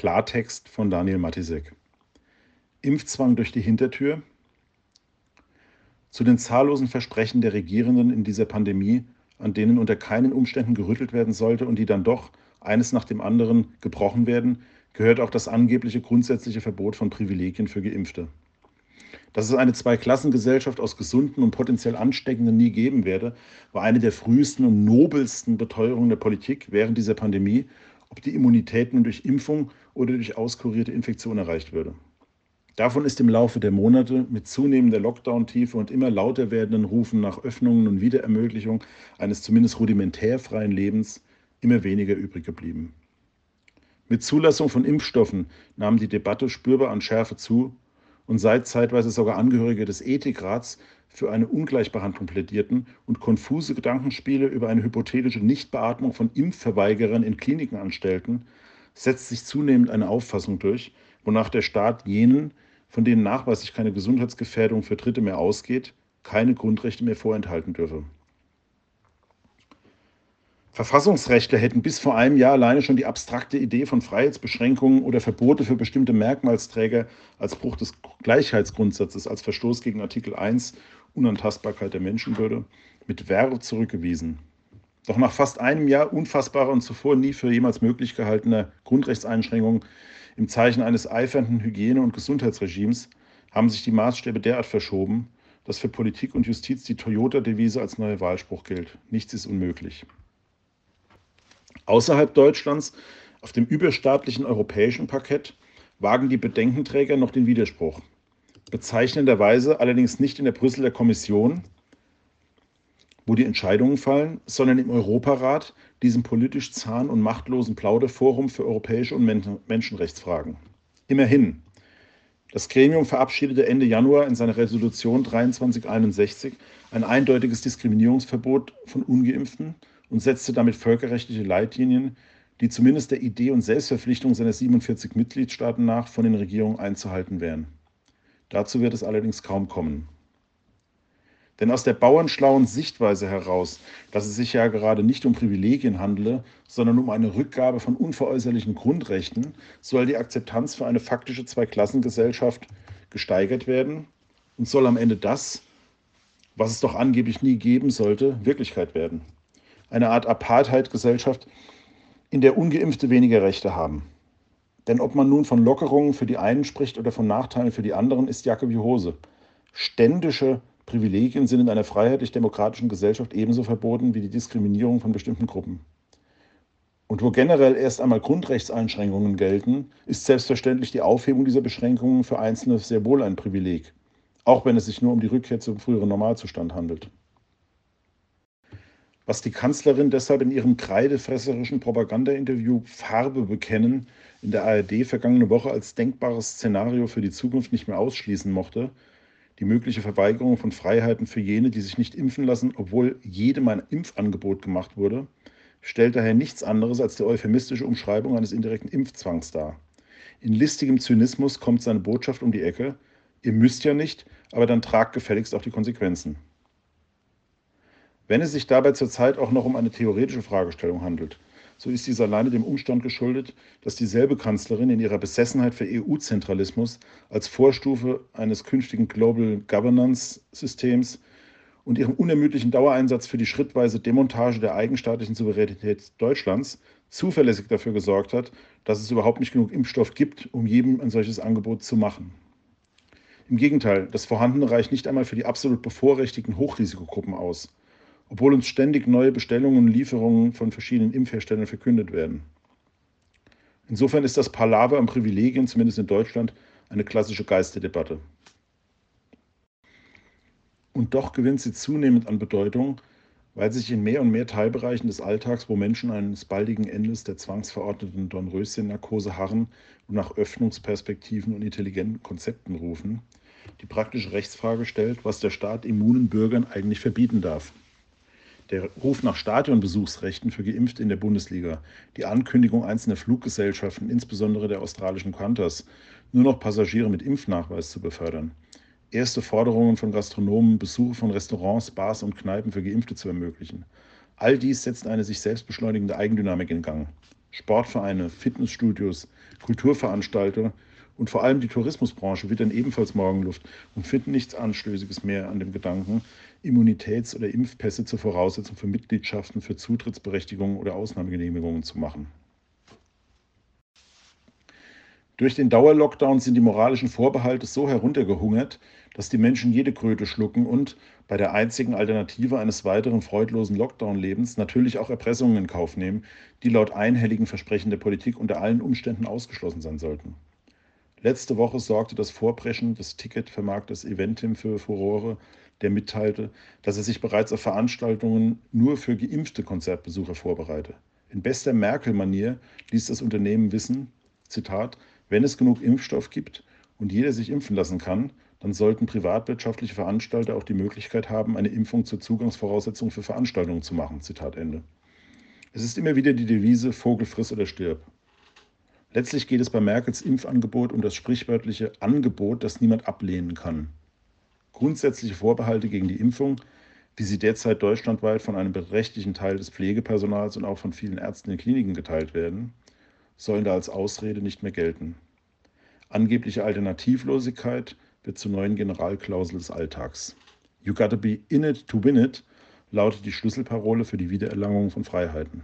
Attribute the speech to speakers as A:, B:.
A: Klartext von Daniel Matisek. Impfzwang durch die Hintertür. Zu den zahllosen Versprechen der Regierenden in dieser Pandemie, an denen unter keinen Umständen gerüttelt werden sollte und die dann doch eines nach dem anderen gebrochen werden, gehört auch das angebliche grundsätzliche Verbot von Privilegien für Geimpfte. Dass es eine Zweiklassengesellschaft aus gesunden und potenziell Ansteckenden nie geben werde, war eine der frühesten und nobelsten Beteuerungen der Politik während dieser Pandemie, ob die Immunität nun durch Impfung oder durch auskurierte Infektion erreicht würde. Davon ist im Laufe der Monate mit zunehmender Lockdown-Tiefe und immer lauter werdenden Rufen nach Öffnungen und Wiederermöglichung eines zumindest rudimentär freien Lebens immer weniger übrig geblieben. Mit Zulassung von Impfstoffen nahm die Debatte spürbar an Schärfe zu und seit zeitweise sogar Angehörige des Ethikrats für eine Ungleichbehandlung plädierten und konfuse Gedankenspiele über eine hypothetische Nichtbeatmung von Impfverweigerern in Kliniken anstellten, setzt sich zunehmend eine Auffassung durch, wonach der Staat jenen, von denen nachweislich keine Gesundheitsgefährdung für Dritte mehr ausgeht, keine Grundrechte mehr vorenthalten dürfe. Verfassungsrechtler hätten bis vor einem Jahr alleine schon die abstrakte Idee von Freiheitsbeschränkungen oder Verbote für bestimmte Merkmalsträger als Bruch des Gleichheitsgrundsatzes, als Verstoß gegen Artikel 1 Unantastbarkeit der Menschenwürde mit Verve zurückgewiesen. Doch nach fast einem Jahr unfassbarer und zuvor nie für jemals möglich gehaltener Grundrechtseinschränkungen im Zeichen eines eifernden Hygiene- und Gesundheitsregimes haben sich die Maßstäbe derart verschoben, dass für Politik und Justiz die Toyota-Devise als neuer Wahlspruch gilt. Nichts ist unmöglich. Außerhalb Deutschlands, auf dem überstaatlichen europäischen Parkett, wagen die Bedenkenträger noch den Widerspruch. Bezeichnenderweise allerdings nicht in der Brüsseler Kommission, wo die Entscheidungen fallen, sondern im Europarat, diesem politisch zahn- und machtlosen Plauderforum für europäische und Menschenrechtsfragen. Immerhin, das Gremium verabschiedete Ende Januar in seiner Resolution 2361 ein eindeutiges Diskriminierungsverbot von ungeimpften und setzte damit völkerrechtliche Leitlinien, die zumindest der Idee und Selbstverpflichtung seiner 47 Mitgliedstaaten nach von den Regierungen einzuhalten wären. Dazu wird es allerdings kaum kommen. Denn aus der bauernschlauen Sichtweise heraus, dass es sich ja gerade nicht um Privilegien handele, sondern um eine Rückgabe von unveräußerlichen Grundrechten, soll die Akzeptanz für eine faktische Zweiklassengesellschaft gesteigert werden und soll am Ende das, was es doch angeblich nie geben sollte, Wirklichkeit werden eine Art Apartheid-Gesellschaft, in der ungeimpfte weniger Rechte haben. Denn ob man nun von Lockerungen für die einen spricht oder von Nachteilen für die anderen, ist Jacke wie Hose. Ständische Privilegien sind in einer freiheitlich-demokratischen Gesellschaft ebenso verboten wie die Diskriminierung von bestimmten Gruppen. Und wo generell erst einmal Grundrechtseinschränkungen gelten, ist selbstverständlich die Aufhebung dieser Beschränkungen für Einzelne sehr wohl ein Privileg, auch wenn es sich nur um die Rückkehr zum früheren Normalzustand handelt was die Kanzlerin deshalb in ihrem kreidefresserischen Propagandainterview Farbe bekennen in der ARD vergangene Woche als denkbares Szenario für die Zukunft nicht mehr ausschließen mochte, die mögliche Verweigerung von Freiheiten für jene, die sich nicht impfen lassen, obwohl jedem ein Impfangebot gemacht wurde, stellt daher nichts anderes als die euphemistische Umschreibung eines indirekten Impfzwangs dar. In listigem Zynismus kommt seine Botschaft um die Ecke, ihr müsst ja nicht, aber dann tragt gefälligst auch die Konsequenzen. Wenn es sich dabei zurzeit auch noch um eine theoretische Fragestellung handelt, so ist dies alleine dem Umstand geschuldet, dass dieselbe Kanzlerin in ihrer Besessenheit für EU-Zentralismus als Vorstufe eines künftigen Global Governance-Systems und ihrem unermüdlichen Dauereinsatz für die schrittweise Demontage der eigenstaatlichen Souveränität Deutschlands zuverlässig dafür gesorgt hat, dass es überhaupt nicht genug Impfstoff gibt, um jedem ein solches Angebot zu machen. Im Gegenteil, das Vorhandene reicht nicht einmal für die absolut bevorrechtigten Hochrisikogruppen aus obwohl uns ständig neue Bestellungen und Lieferungen von verschiedenen Impfherstellern verkündet werden. Insofern ist das Palaver am Privilegien, zumindest in Deutschland, eine klassische Geisterdebatte. Und doch gewinnt sie zunehmend an Bedeutung, weil sich in mehr und mehr Teilbereichen des Alltags, wo Menschen eines baldigen Endes der zwangsverordneten Dornröschen-Narkose harren und nach Öffnungsperspektiven und intelligenten Konzepten rufen, die praktische Rechtsfrage stellt, was der Staat immunen Bürgern eigentlich verbieten darf der Ruf nach Stadionbesuchsrechten für Geimpfte in der Bundesliga, die Ankündigung einzelner Fluggesellschaften, insbesondere der australischen Qantas, nur noch Passagiere mit Impfnachweis zu befördern, erste Forderungen von Gastronomen, Besuche von Restaurants, Bars und Kneipen für Geimpfte zu ermöglichen. All dies setzt eine sich selbst beschleunigende Eigendynamik in Gang. Sportvereine, Fitnessstudios, Kulturveranstalter und vor allem die Tourismusbranche wittern ebenfalls Morgenluft und finden nichts Anstößiges mehr an dem Gedanken, Immunitäts- oder Impfpässe zur Voraussetzung für Mitgliedschaften, für Zutrittsberechtigungen oder Ausnahmegenehmigungen zu machen. Durch den Dauerlockdown sind die moralischen Vorbehalte so heruntergehungert, dass die Menschen jede Kröte schlucken und bei der einzigen Alternative eines weiteren freudlosen Lockdown-Lebens natürlich auch Erpressungen in Kauf nehmen, die laut einhelligen Versprechen der Politik unter allen Umständen ausgeschlossen sein sollten. Letzte Woche sorgte das Vorpreschen des Ticketvermarkters Eventim für Furore, der mitteilte, dass er sich bereits auf Veranstaltungen nur für geimpfte Konzertbesucher vorbereite. In bester Merkel-Manier ließ das Unternehmen wissen, Zitat, wenn es genug Impfstoff gibt und jeder sich impfen lassen kann, dann sollten privatwirtschaftliche Veranstalter auch die Möglichkeit haben, eine Impfung zur Zugangsvoraussetzung für Veranstaltungen zu machen. Zitat Ende. Es ist immer wieder die Devise Vogel friss oder stirb. Letztlich geht es bei Merkels Impfangebot um das sprichwörtliche Angebot, das niemand ablehnen kann. Grundsätzliche Vorbehalte gegen die Impfung, wie sie derzeit deutschlandweit von einem beträchtlichen Teil des Pflegepersonals und auch von vielen Ärzten in Kliniken geteilt werden, sollen da als Ausrede nicht mehr gelten. Angebliche Alternativlosigkeit wird zur neuen Generalklausel des Alltags. You gotta be in it to win it lautet die Schlüsselparole für die Wiedererlangung von Freiheiten.